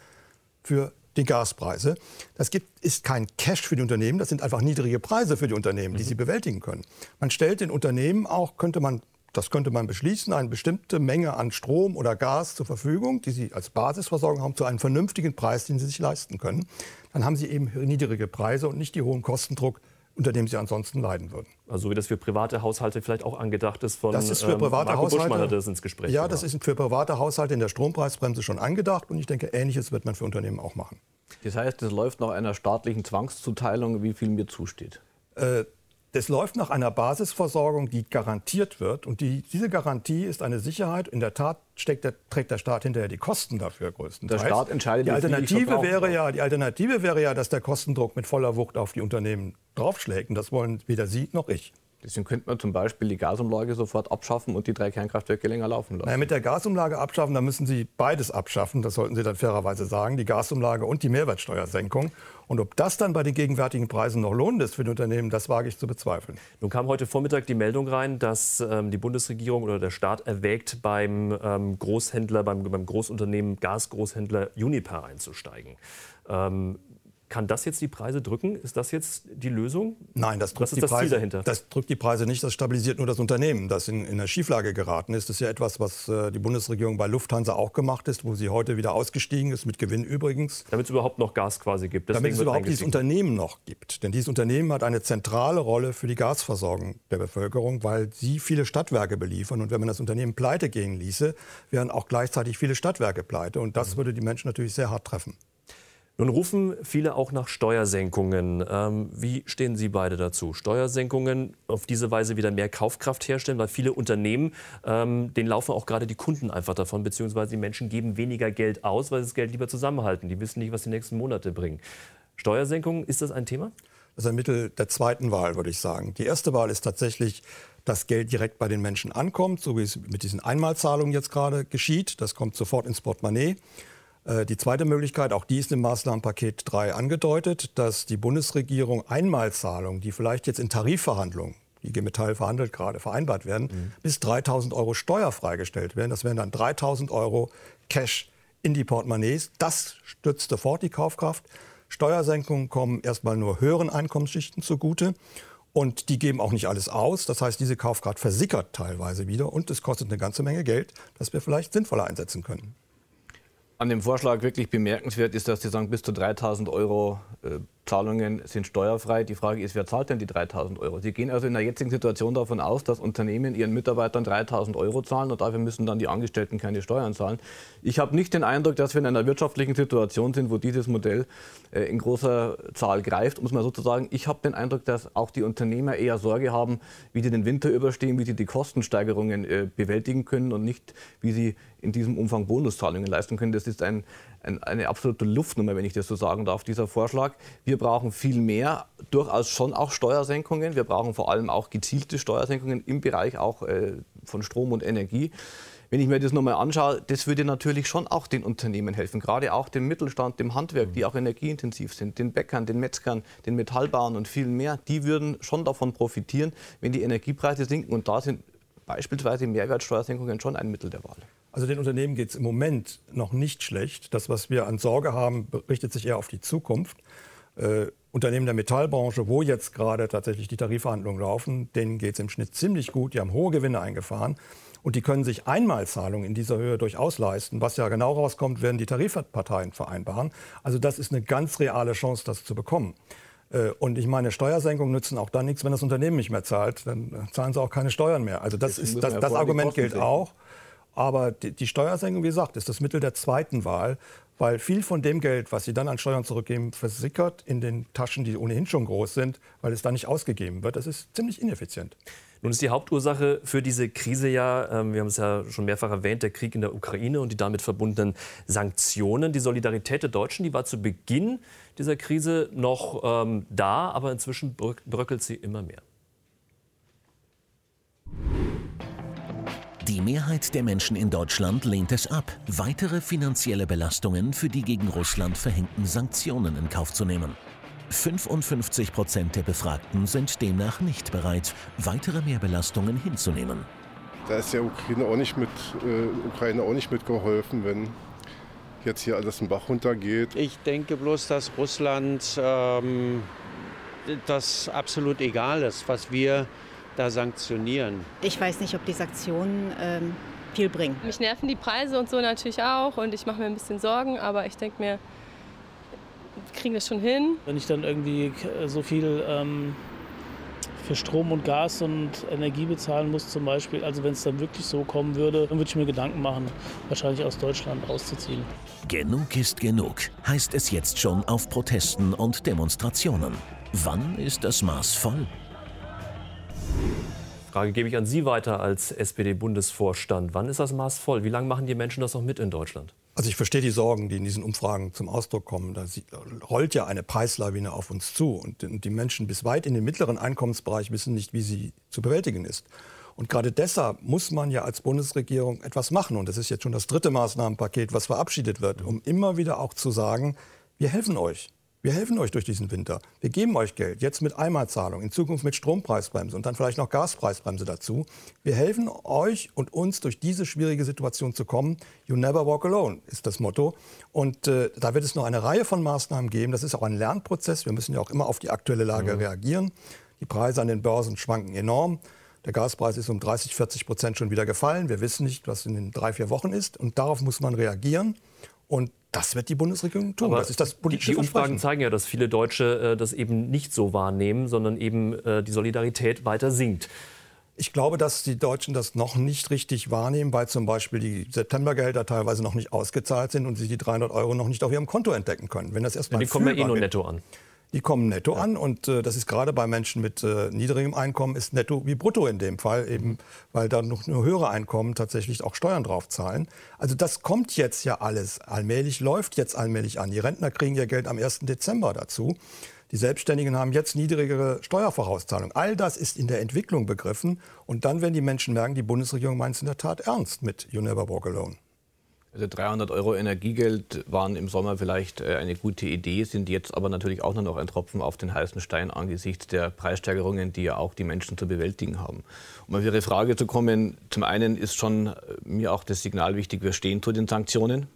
für die Gaspreise. Das gibt, ist kein Cash für die Unternehmen, das sind einfach niedrige Preise für die Unternehmen, die mhm. sie bewältigen können. Man stellt den Unternehmen auch, könnte man das könnte man beschließen, eine bestimmte Menge an Strom oder Gas zur Verfügung, die Sie als Basisversorgung haben, zu einem vernünftigen Preis, den Sie sich leisten können. Dann haben Sie eben niedrige Preise und nicht die hohen Kostendruck, unter dem sie ansonsten leiden würden. Also wie das für private Haushalte vielleicht auch angedacht ist von das ist für ähm, private Marco Haushalte, Buschmann hat das ins Gespräch Ja, das ist für private Haushalte in der Strompreisbremse schon angedacht und ich denke, Ähnliches wird man für Unternehmen auch machen. Das heißt, es läuft nach einer staatlichen Zwangszuteilung, wie viel mir zusteht? Äh, das läuft nach einer Basisversorgung, die garantiert wird. Und die, diese Garantie ist eine Sicherheit. In der Tat der, trägt der Staat hinterher die Kosten dafür größtenteils. Der Staat entscheidet, die Alternative wäre ja, Die Alternative wäre ja, dass der Kostendruck mit voller Wucht auf die Unternehmen draufschlägt. Und das wollen weder Sie noch ich. Deswegen könnte man zum Beispiel die Gasumlage sofort abschaffen und die drei Kernkraftwerke länger laufen lassen. Naja, mit der Gasumlage abschaffen, da müssen Sie beides abschaffen. Das sollten Sie dann fairerweise sagen. Die Gasumlage und die Mehrwertsteuersenkung. Und ob das dann bei den gegenwärtigen Preisen noch lohnend ist für die Unternehmen, das wage ich zu bezweifeln. Nun kam heute Vormittag die Meldung rein, dass ähm, die Bundesregierung oder der Staat erwägt, beim ähm, Großhändler, beim, beim Großunternehmen Gasgroßhändler Uniper einzusteigen. Ähm, kann das jetzt die Preise drücken? Ist das jetzt die Lösung? Nein, das drückt, ist die, das Preise, dahinter? das drückt die Preise nicht. Das stabilisiert nur das Unternehmen, das in, in eine Schieflage geraten ist. Das ist ja etwas, was äh, die Bundesregierung bei Lufthansa auch gemacht ist, wo sie heute wieder ausgestiegen ist, mit Gewinn übrigens. Damit es überhaupt noch Gas quasi gibt. Deswegen Damit es überhaupt dieses Unternehmen noch gibt. Denn dieses Unternehmen hat eine zentrale Rolle für die Gasversorgung der Bevölkerung, weil sie viele Stadtwerke beliefern. Und wenn man das Unternehmen pleite gehen ließe, wären auch gleichzeitig viele Stadtwerke pleite. Und das mhm. würde die Menschen natürlich sehr hart treffen. Nun rufen viele auch nach Steuersenkungen. Ähm, wie stehen Sie beide dazu? Steuersenkungen auf diese Weise wieder mehr Kaufkraft herstellen, weil viele Unternehmen, ähm, denen laufen auch gerade die Kunden einfach davon, beziehungsweise die Menschen geben weniger Geld aus, weil sie das Geld lieber zusammenhalten. Die wissen nicht, was die nächsten Monate bringen. Steuersenkungen, ist das ein Thema? Das ist ein Mittel der zweiten Wahl, würde ich sagen. Die erste Wahl ist tatsächlich, dass Geld direkt bei den Menschen ankommt, so wie es mit diesen Einmalzahlungen jetzt gerade geschieht. Das kommt sofort ins Portemonnaie. Äh, die zweite Möglichkeit, auch die ist im Maßnahmenpaket 3 angedeutet, dass die Bundesregierung Einmalzahlungen, die vielleicht jetzt in Tarifverhandlungen, die IG Metall verhandelt gerade, vereinbart werden, mhm. bis 3.000 Euro steuerfrei gestellt werden. Das wären dann 3.000 Euro Cash in die Portemonnaies. Das stützt sofort die Kaufkraft. Steuersenkungen kommen erstmal nur höheren Einkommensschichten zugute. Und die geben auch nicht alles aus. Das heißt, diese Kaufkraft versickert teilweise wieder und es kostet eine ganze Menge Geld, das wir vielleicht sinnvoller einsetzen können. An dem Vorschlag wirklich bemerkenswert ist, dass Sie sagen, bis zu 3000 Euro äh, Zahlungen sind steuerfrei. Die Frage ist, wer zahlt denn die 3000 Euro? Sie gehen also in der jetzigen Situation davon aus, dass Unternehmen ihren Mitarbeitern 3000 Euro zahlen und dafür müssen dann die Angestellten keine Steuern zahlen. Ich habe nicht den Eindruck, dass wir in einer wirtschaftlichen Situation sind, wo dieses Modell äh, in großer Zahl greift, muss man sozusagen. Ich habe den Eindruck, dass auch die Unternehmer eher Sorge haben, wie sie den Winter überstehen, wie sie die Kostensteigerungen äh, bewältigen können und nicht, wie sie in diesem Umfang Bonuszahlungen leisten können. Das ist ein ein, eine absolute Luftnummer, wenn ich das so sagen darf, dieser Vorschlag. Wir brauchen viel mehr, durchaus schon auch Steuersenkungen. Wir brauchen vor allem auch gezielte Steuersenkungen im Bereich auch äh, von Strom und Energie. Wenn ich mir das nochmal anschaue, das würde natürlich schon auch den Unternehmen helfen, gerade auch dem Mittelstand, dem Handwerk, die auch energieintensiv sind, den Bäckern, den Metzgern, den Metallbauern und vielen mehr. Die würden schon davon profitieren, wenn die Energiepreise sinken. Und da sind beispielsweise Mehrwertsteuersenkungen schon ein Mittel der Wahl. Also den Unternehmen geht es im Moment noch nicht schlecht. Das, was wir an Sorge haben, richtet sich eher auf die Zukunft. Äh, Unternehmen der Metallbranche, wo jetzt gerade tatsächlich die Tarifverhandlungen laufen, denen geht es im Schnitt ziemlich gut. Die haben hohe Gewinne eingefahren. Und die können sich Einmalzahlungen in dieser Höhe durchaus leisten. Was ja genau rauskommt, werden die Tarifparteien vereinbaren. Also das ist eine ganz reale Chance, das zu bekommen. Äh, und ich meine, Steuersenkungen nützen auch dann nichts, wenn das Unternehmen nicht mehr zahlt. Dann zahlen sie auch keine Steuern mehr. Also das, ist, das, das Argument gilt auch. Aber die, die Steuersenkung, wie gesagt, ist das Mittel der zweiten Wahl, weil viel von dem Geld, was sie dann an Steuern zurückgeben, versickert in den Taschen, die ohnehin schon groß sind, weil es dann nicht ausgegeben wird. Das ist ziemlich ineffizient. Nun ist die Hauptursache für diese Krise ja, ähm, wir haben es ja schon mehrfach erwähnt, der Krieg in der Ukraine und die damit verbundenen Sanktionen. Die Solidarität der Deutschen, die war zu Beginn dieser Krise noch ähm, da, aber inzwischen bröckelt sie immer mehr. Die Mehrheit der Menschen in Deutschland lehnt es ab, weitere finanzielle Belastungen für die gegen Russland verhängten Sanktionen in Kauf zu nehmen. 55 Prozent der Befragten sind demnach nicht bereit, weitere Mehrbelastungen hinzunehmen. Da ist der Ukraine auch nicht, mit, äh, Ukraine auch nicht mitgeholfen, wenn jetzt hier alles den Bach runtergeht. Ich denke bloß, dass Russland ähm, das absolut egal ist, was wir da sanktionieren? Ich weiß nicht, ob die Sanktionen ähm, viel bringen. Mich nerven die Preise und so natürlich auch und ich mache mir ein bisschen Sorgen, aber ich denke mir, wir kriegen das schon hin. Wenn ich dann irgendwie so viel ähm, für Strom und Gas und Energie bezahlen muss zum Beispiel, also wenn es dann wirklich so kommen würde, dann würde ich mir Gedanken machen, wahrscheinlich aus Deutschland auszuziehen. Genug ist genug, heißt es jetzt schon auf Protesten und Demonstrationen. Wann ist das Maß voll? Frage gebe ich an Sie weiter als SPD-Bundesvorstand. Wann ist das Maß voll? Wie lange machen die Menschen das noch mit in Deutschland? Also ich verstehe die Sorgen, die in diesen Umfragen zum Ausdruck kommen. Da rollt ja eine Preislawine auf uns zu. Und die Menschen bis weit in den mittleren Einkommensbereich wissen nicht, wie sie zu bewältigen ist. Und gerade deshalb muss man ja als Bundesregierung etwas machen. Und das ist jetzt schon das dritte Maßnahmenpaket, was verabschiedet wird, um immer wieder auch zu sagen, wir helfen euch. Wir helfen euch durch diesen Winter. Wir geben euch Geld, jetzt mit Einmalzahlung, in Zukunft mit Strompreisbremse und dann vielleicht noch Gaspreisbremse dazu. Wir helfen euch und uns durch diese schwierige Situation zu kommen. You never walk alone ist das Motto. Und äh, da wird es noch eine Reihe von Maßnahmen geben. Das ist auch ein Lernprozess. Wir müssen ja auch immer auf die aktuelle Lage mhm. reagieren. Die Preise an den Börsen schwanken enorm. Der Gaspreis ist um 30, 40 Prozent schon wieder gefallen. Wir wissen nicht, was in den drei, vier Wochen ist. Und darauf muss man reagieren. Und das wird die Bundesregierung tun. Aber das ist das politische Die Umfragen zeigen ja, dass viele Deutsche äh, das eben nicht so wahrnehmen, sondern eben äh, die Solidarität weiter sinkt. Ich glaube, dass die Deutschen das noch nicht richtig wahrnehmen, weil zum Beispiel die Septembergehälter teilweise noch nicht ausgezahlt sind und sie die 300 Euro noch nicht auf ihrem Konto entdecken können. Wenn das erstmal ja, die kommen ja eh nur netto an. Die kommen netto ja. an und äh, das ist gerade bei Menschen mit äh, niedrigem Einkommen ist netto wie brutto in dem Fall, eben weil da noch nur höhere Einkommen tatsächlich auch Steuern drauf zahlen. Also das kommt jetzt ja alles allmählich, läuft jetzt allmählich an. Die Rentner kriegen ihr Geld am 1. Dezember dazu. Die Selbstständigen haben jetzt niedrigere Steuervorauszahlungen. All das ist in der Entwicklung begriffen. Und dann werden die Menschen merken, die Bundesregierung meint es in der Tat ernst mit You Never Walk Alone. Also 300 Euro Energiegeld waren im Sommer vielleicht äh, eine gute Idee, sind jetzt aber natürlich auch nur noch ein Tropfen auf den heißen Stein angesichts der Preissteigerungen, die ja auch die Menschen zu bewältigen haben. Um auf Ihre Frage zu kommen, zum einen ist schon äh, mir auch das Signal wichtig, wir stehen zu den Sanktionen.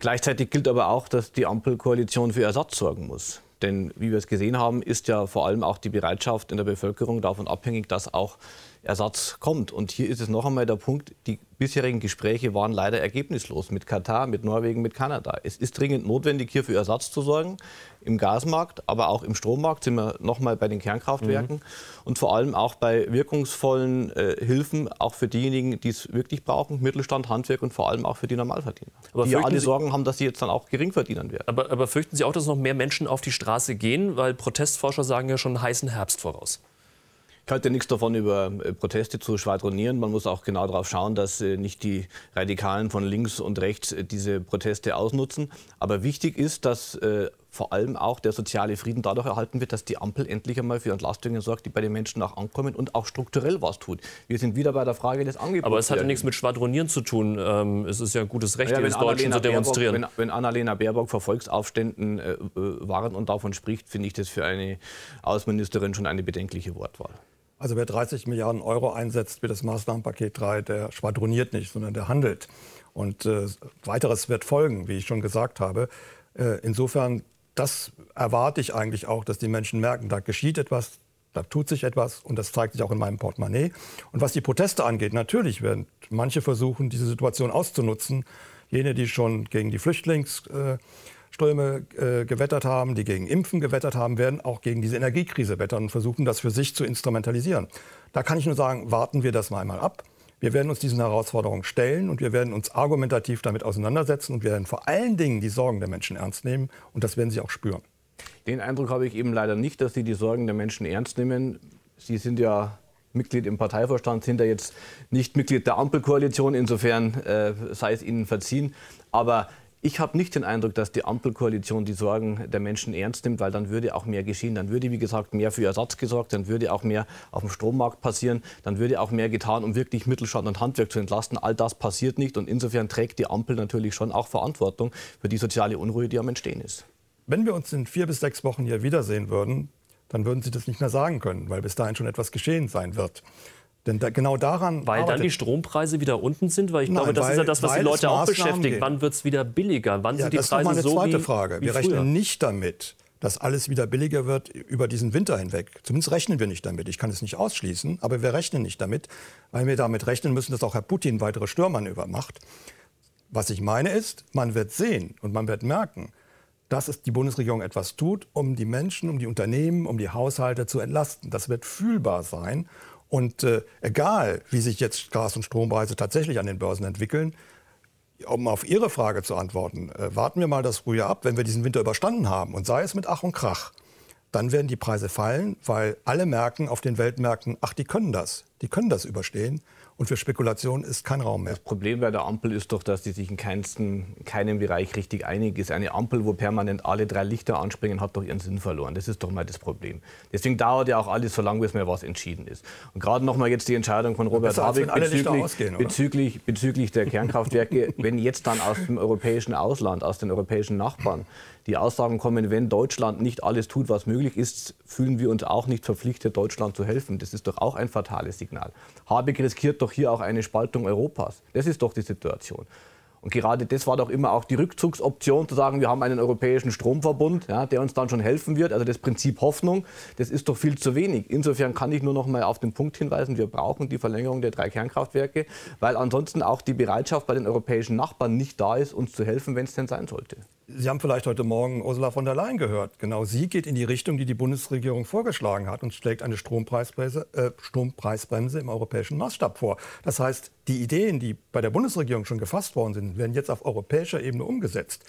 Gleichzeitig gilt aber auch, dass die Ampelkoalition für Ersatz sorgen muss. Denn wie wir es gesehen haben, ist ja vor allem auch die Bereitschaft in der Bevölkerung davon abhängig, dass auch Ersatz kommt. Und hier ist es noch einmal der Punkt, die bisherigen Gespräche waren leider ergebnislos mit Katar, mit Norwegen, mit Kanada. Es ist dringend notwendig, hier für Ersatz zu sorgen. Im Gasmarkt, aber auch im Strommarkt sind wir noch mal bei den Kernkraftwerken mhm. und vor allem auch bei wirkungsvollen äh, Hilfen, auch für diejenigen, die es wirklich brauchen, Mittelstand, Handwerk und vor allem auch für die Normalverdiener. Aber die alle Sorgen haben, dass sie jetzt dann auch Geringverdienern werden. Aber, aber fürchten Sie auch, dass noch mehr Menschen auf die Straße gehen? Weil Protestforscher sagen ja schon heißen Herbst voraus. Ich halte nichts davon, über äh, Proteste zu schwadronieren. Man muss auch genau darauf schauen, dass äh, nicht die Radikalen von links und rechts äh, diese Proteste ausnutzen. Aber wichtig ist, dass vor allem auch der soziale Frieden dadurch erhalten wird, dass die Ampel endlich einmal für Entlastungen sorgt, die bei den Menschen auch ankommen und auch strukturell was tut. Wir sind wieder bei der Frage des Angebots. Aber es hat ja nichts mit Schwadronieren zu tun. Ähm, es ist ja ein gutes Recht, ja, jedes Deutschen zu demonstrieren. Baerbock, wenn, wenn Annalena Baerbock vor Volksaufständen äh, warnt und davon spricht, finde ich das für eine Außenministerin schon eine bedenkliche Wortwahl. Also wer 30 Milliarden Euro einsetzt wie das Maßnahmenpaket 3, der schwadroniert nicht, sondern der handelt. Und äh, weiteres wird folgen, wie ich schon gesagt habe. Äh, insofern, das erwarte ich eigentlich auch, dass die Menschen merken, da geschieht etwas, da tut sich etwas und das zeigt sich auch in meinem Portemonnaie. Und was die Proteste angeht, natürlich werden manche versuchen, diese Situation auszunutzen. Jene, die schon gegen die Flüchtlings... Äh, Ströme äh, gewettert haben, die gegen Impfen gewettert haben, werden auch gegen diese Energiekrise wettern und versuchen, das für sich zu instrumentalisieren. Da kann ich nur sagen, warten wir das mal einmal ab. Wir werden uns diesen Herausforderungen stellen und wir werden uns argumentativ damit auseinandersetzen und wir werden vor allen Dingen die Sorgen der Menschen ernst nehmen und das werden sie auch spüren. Den Eindruck habe ich eben leider nicht, dass Sie die Sorgen der Menschen ernst nehmen. Sie sind ja Mitglied im Parteivorstand, sind ja jetzt nicht Mitglied der Ampelkoalition, insofern äh, sei es Ihnen verziehen. Aber ich habe nicht den Eindruck, dass die Ampelkoalition die Sorgen der Menschen ernst nimmt, weil dann würde auch mehr geschehen. Dann würde, wie gesagt, mehr für Ersatz gesorgt, dann würde auch mehr auf dem Strommarkt passieren, dann würde auch mehr getan, um wirklich Mittelstand und Handwerk zu entlasten. All das passiert nicht und insofern trägt die Ampel natürlich schon auch Verantwortung für die soziale Unruhe, die am Entstehen ist. Wenn wir uns in vier bis sechs Wochen hier wiedersehen würden, dann würden Sie das nicht mehr sagen können, weil bis dahin schon etwas geschehen sein wird. Denn da, genau daran. Weil dann die Strompreise wieder unten sind, weil ich Nein, glaube, das weil, ist ja das, was die Leute auch beschäftigt. Gehen. Wann wird es wieder billiger? Wann ja, sind die Preise so? Das ist eine zweite wie, Frage. Wie wir früher? rechnen nicht damit, dass alles wieder billiger wird über diesen Winter hinweg. Zumindest rechnen wir nicht damit. Ich kann es nicht ausschließen, aber wir rechnen nicht damit, weil wir damit rechnen müssen, dass auch Herr Putin weitere Störmanöver macht. Was ich meine ist, man wird sehen und man wird merken, dass es die Bundesregierung etwas tut, um die Menschen, um die Unternehmen, um die Haushalte zu entlasten. Das wird fühlbar sein. Und äh, egal, wie sich jetzt Gas- und Strompreise tatsächlich an den Börsen entwickeln, um auf Ihre Frage zu antworten, äh, warten wir mal das Frühjahr ab, wenn wir diesen Winter überstanden haben und sei es mit Ach und Krach, dann werden die Preise fallen, weil alle merken auf den Weltmärkten, ach, die können das, die können das überstehen. Und für Spekulation ist kein Raum mehr. Das Problem bei der Ampel ist doch, dass die sich in, keinsten, in keinem Bereich richtig einig ist. Eine Ampel, wo permanent alle drei Lichter anspringen, hat doch ihren Sinn verloren. Das ist doch mal das Problem. Deswegen dauert ja auch alles so lange, bis mal was entschieden ist. Und gerade noch mal jetzt die Entscheidung von Robert Habeck bezüglich, bezüglich, bezüglich der Kernkraftwerke, wenn jetzt dann aus dem europäischen Ausland, aus den europäischen Nachbarn die Aussagen kommen, wenn Deutschland nicht alles tut, was möglich ist, fühlen wir uns auch nicht verpflichtet, Deutschland zu helfen. Das ist doch auch ein fatales Signal. Habeck riskiert doch hier auch eine Spaltung Europas. Das ist doch die Situation. Und gerade das war doch immer auch die Rückzugsoption, zu sagen, wir haben einen europäischen Stromverbund, ja, der uns dann schon helfen wird. Also das Prinzip Hoffnung, das ist doch viel zu wenig. Insofern kann ich nur noch mal auf den Punkt hinweisen, wir brauchen die Verlängerung der drei Kernkraftwerke, weil ansonsten auch die Bereitschaft bei den europäischen Nachbarn nicht da ist, uns zu helfen, wenn es denn sein sollte. Sie haben vielleicht heute Morgen Ursula von der Leyen gehört. Genau sie geht in die Richtung, die die Bundesregierung vorgeschlagen hat und schlägt eine Strompreisbremse, äh, Strompreisbremse im europäischen Maßstab vor. Das heißt, die Ideen, die bei der Bundesregierung schon gefasst worden sind, werden jetzt auf europäischer Ebene umgesetzt.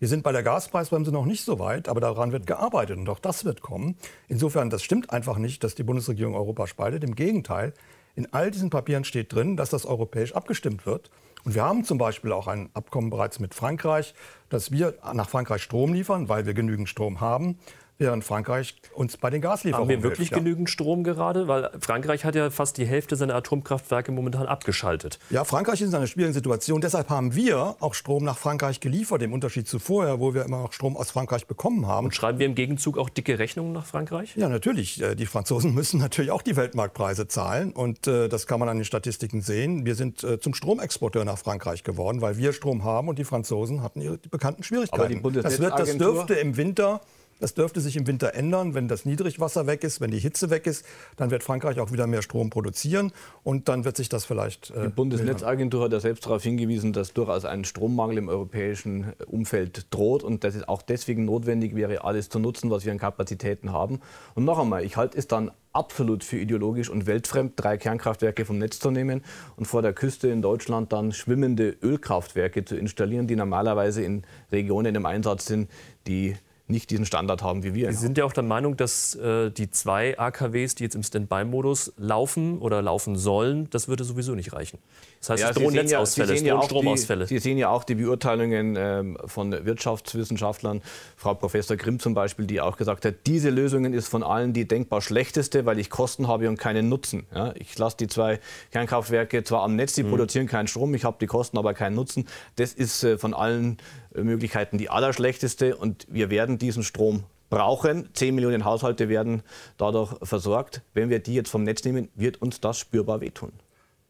Wir sind bei der Gaspreisbremse noch nicht so weit, aber daran wird gearbeitet und auch das wird kommen. Insofern, das stimmt einfach nicht, dass die Bundesregierung Europa spaltet. Im Gegenteil, in all diesen Papieren steht drin, dass das europäisch abgestimmt wird. Und wir haben zum Beispiel auch ein Abkommen bereits mit Frankreich, dass wir nach Frankreich Strom liefern, weil wir genügend Strom haben. Während Frankreich uns bei den Gaslieferungen Haben wir wirklich hilft, ja. genügend Strom gerade? Weil Frankreich hat ja fast die Hälfte seiner Atomkraftwerke momentan abgeschaltet. Ja, Frankreich ist in einer schwierigen Situation. Deshalb haben wir auch Strom nach Frankreich geliefert, im Unterschied zu vorher, wo wir immer noch Strom aus Frankreich bekommen haben. Und schreiben wir im Gegenzug auch dicke Rechnungen nach Frankreich? Ja, natürlich. Äh, Die Franzosen müssen natürlich auch die Weltmarktpreise zahlen. Und äh, das kann man an den Statistiken sehen. Wir sind äh, zum Stromexporteur nach Frankreich geworden, weil wir Strom haben und die Franzosen hatten ihre die bekannten Schwierigkeiten. Aber die das, wird, das dürfte im Winter. Das dürfte sich im Winter ändern, wenn das Niedrigwasser weg ist, wenn die Hitze weg ist, dann wird Frankreich auch wieder mehr Strom produzieren und dann wird sich das vielleicht. Äh, Die Bundesnetzagentur hat ja selbst darauf hingewiesen, dass durchaus ein Strommangel im europäischen Umfeld droht und dass es auch deswegen notwendig wäre, alles zu nutzen, was wir an Kapazitäten haben. Und noch einmal, ich halte es dann absolut für ideologisch und weltfremd, drei Kernkraftwerke vom Netz zu nehmen und vor der Küste in Deutschland dann schwimmende Ölkraftwerke zu installieren, die normalerweise in Regionen im Einsatz sind, die nicht diesen Standard haben wie wir. Sie sind ja auch der Meinung, dass äh, die zwei AKWs, die jetzt im Standby-Modus laufen oder laufen sollen, das würde sowieso nicht reichen. Das heißt, Ja, es Sie drohen ja- Netzausfälle, Sie es ja drohen auch die- Stromausfälle. Sie sehen ja auch die Beurteilungen ähm, von Wirtschaftswissenschaftlern, Frau Professor Grimm zum Beispiel, die auch gesagt hat, diese Lösung ist von allen die denkbar schlechteste, weil ich Kosten habe und keinen Nutzen. Ja, ich lasse die zwei Kernkraftwerke zwar am Netz, die Mhm. produzieren keinen Strom, ich habe die Kosten, aber keinen Nutzen. Das ist äh, von allen Möglichkeiten die allerschlechteste und wir werden diesen Strom brauchen. 10 Millionen Haushalte werden dadurch versorgt. Wenn wir die jetzt vom Netz nehmen, wird uns das spürbar wehtun.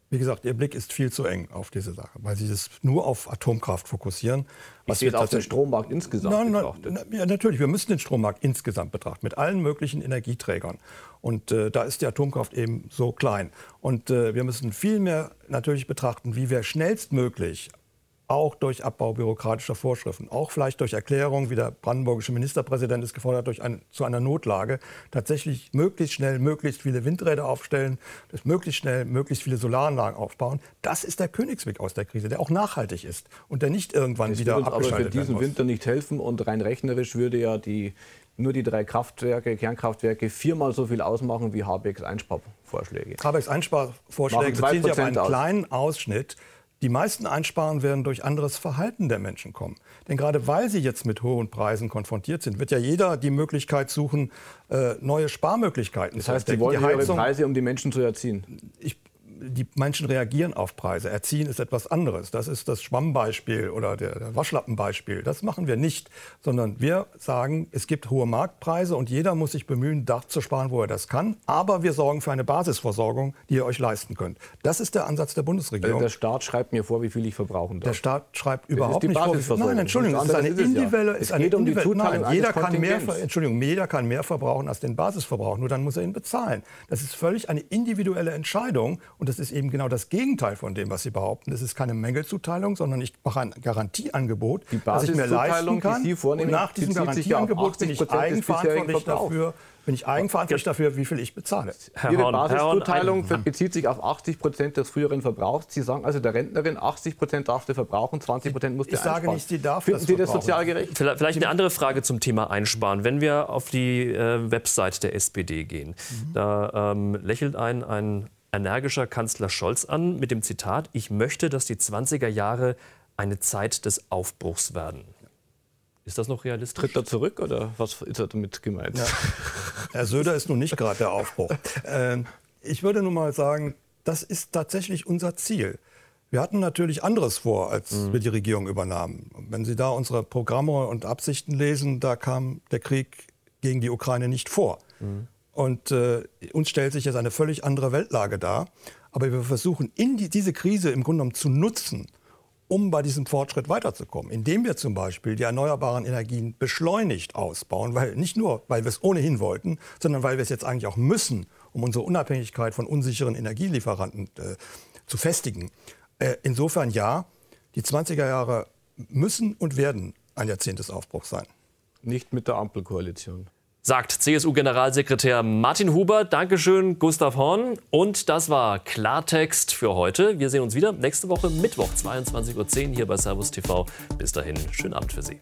Wie gesagt, Ihr Blick ist viel zu eng auf diese Sache, weil Sie das nur auf Atomkraft fokussieren. Ich sehe es wir auf den Strommarkt insgesamt Nein, nein, betrachtet. na, ja, natürlich, wir müssen den Strommarkt insgesamt betrachten, mit allen möglichen Energieträgern. Und äh, da ist die Atomkraft eben so klein. Und äh, wir müssen viel mehr natürlich betrachten, wie wir schnellstmöglich auch durch Abbau bürokratischer Vorschriften, auch vielleicht durch Erklärung, wie der brandenburgische Ministerpräsident es gefordert hat, durch ein, zu einer Notlage, tatsächlich möglichst schnell möglichst viele Windräder aufstellen, möglichst schnell möglichst viele Solaranlagen aufbauen. Das ist der Königsweg aus der Krise, der auch nachhaltig ist und der nicht irgendwann Das wieder wird uns aber für abgeschaltet diesen. Winter nicht helfen und rein rechnerisch würde ja die, nur die drei Kraftwerke, Kernkraftwerke viermal so viel ausmachen wie Habecks Einsparvorschläge. Habecks Einsparvorschläge beziehen sich auf 2% einen aus. kleinen Ausschnitt. Die meisten Einsparen werden durch anderes Verhalten der Menschen kommen. Denn gerade weil sie jetzt mit hohen Preisen konfrontiert sind, wird ja jeder die Möglichkeit suchen, äh, neue Sparmöglichkeiten Das zu heißt, Sie entdecken. wollen Die höhere Heizung- Preise, um die Menschen zu erziehen. ich, die Menschen reagieren auf Preise. Erziehen ist etwas anderes. Das ist das Schwammbeispiel oder der, Waschlappenbeispiel. Das machen wir nicht, sondern wir sagen, es gibt hohe Marktpreise und jeder muss sich bemühen, da zu sparen, wo er das kann. Aber wir sorgen für eine Basisversorgung, die ihr euch leisten könnt. Das ist der Ansatz der Bundesregierung. Also der Staat schreibt mir vor, wie viel ich verbrauchen darf. Der Staat schreibt überhaupt nicht vor. Nein, Entschuldigung, Nichts ist eine es individuelle. Es geht um die Zuteilung nein, jeder kann mehr, Entschuldigung, jeder kann mehr verbrauchen als den Basisverbrauch. Nur dann muss er ihn bezahlen. Das ist völlig eine individuelle Entscheidung und das ist eben genau das Gegenteil von dem, was Sie behaupten. Das ist keine Mängelzuteilung, sondern ich mache ein Garantieangebot, das ich mir leisten Basiszuteilung, die kann. Sie vornehmen, und nach diesem Garantieangebot bin ich 80% des eigenverantwortlich bisherigen Verbrauchs. dafür, bin ich eigenverantwortlich dafür, wie viel ich bezahle. Ihre Basiszuteilung bezieht sich auf 80 Prozent des früheren Verbrauchs. Sie sagen also der Rentnerin, 80 Prozent darf sie verbrauchen, 20 Prozent muss sie Ich sage einsparen. nicht, sie darf Finden das Sie das verbrauchen. sozial gerecht? Vielleicht vielleicht eine andere Frage zum Thema Einsparen. Wenn wir auf die äh, Website der SPD gehen, da ähm, lächelt ein, ein energischer Kanzler Scholz an mit dem Zitat, ich möchte, dass die 20er Jahre eine Zeit des Aufbruchs werden. Ist das noch realistisch? Tritt er zurück oder was ist er damit gemeint? Herr Söder ist nun nicht gerade der Aufbruch. Ähm, ich würde nun mal sagen, das ist tatsächlich unser Ziel. Wir hatten natürlich anderes vor, als wir die Regierung übernahmen. Wenn Sie da unsere Programme und Absichten lesen, da kam der Krieg gegen die Ukraine nicht vor. Und äh, uns stellt sich jetzt eine völlig andere Weltlage dar. Aber wir versuchen, die, diese Krise im Grunde genommen zu nutzen, um bei diesem Fortschritt weiterzukommen, indem wir zum Beispiel die erneuerbaren Energien beschleunigt ausbauen, weil nicht nur, weil wir es ohnehin wollten, sondern weil wir es jetzt eigentlich auch müssen, um unsere Unabhängigkeit von unsicheren Energielieferanten äh, zu festigen. Äh, insofern ja, die 20er Jahre müssen und werden ein Jahrzehnt des Aufbruchs sein. Nicht mit der Ampelkoalition. Sagt CSU-Generalsekretär Martin Huber. Dankeschön, Gustav Horn. Und das war Klartext für heute. Wir sehen uns wieder nächste Woche Mittwoch, 22.10 Uhr hier bei Servus TV. Bis dahin, schönen Abend für Sie.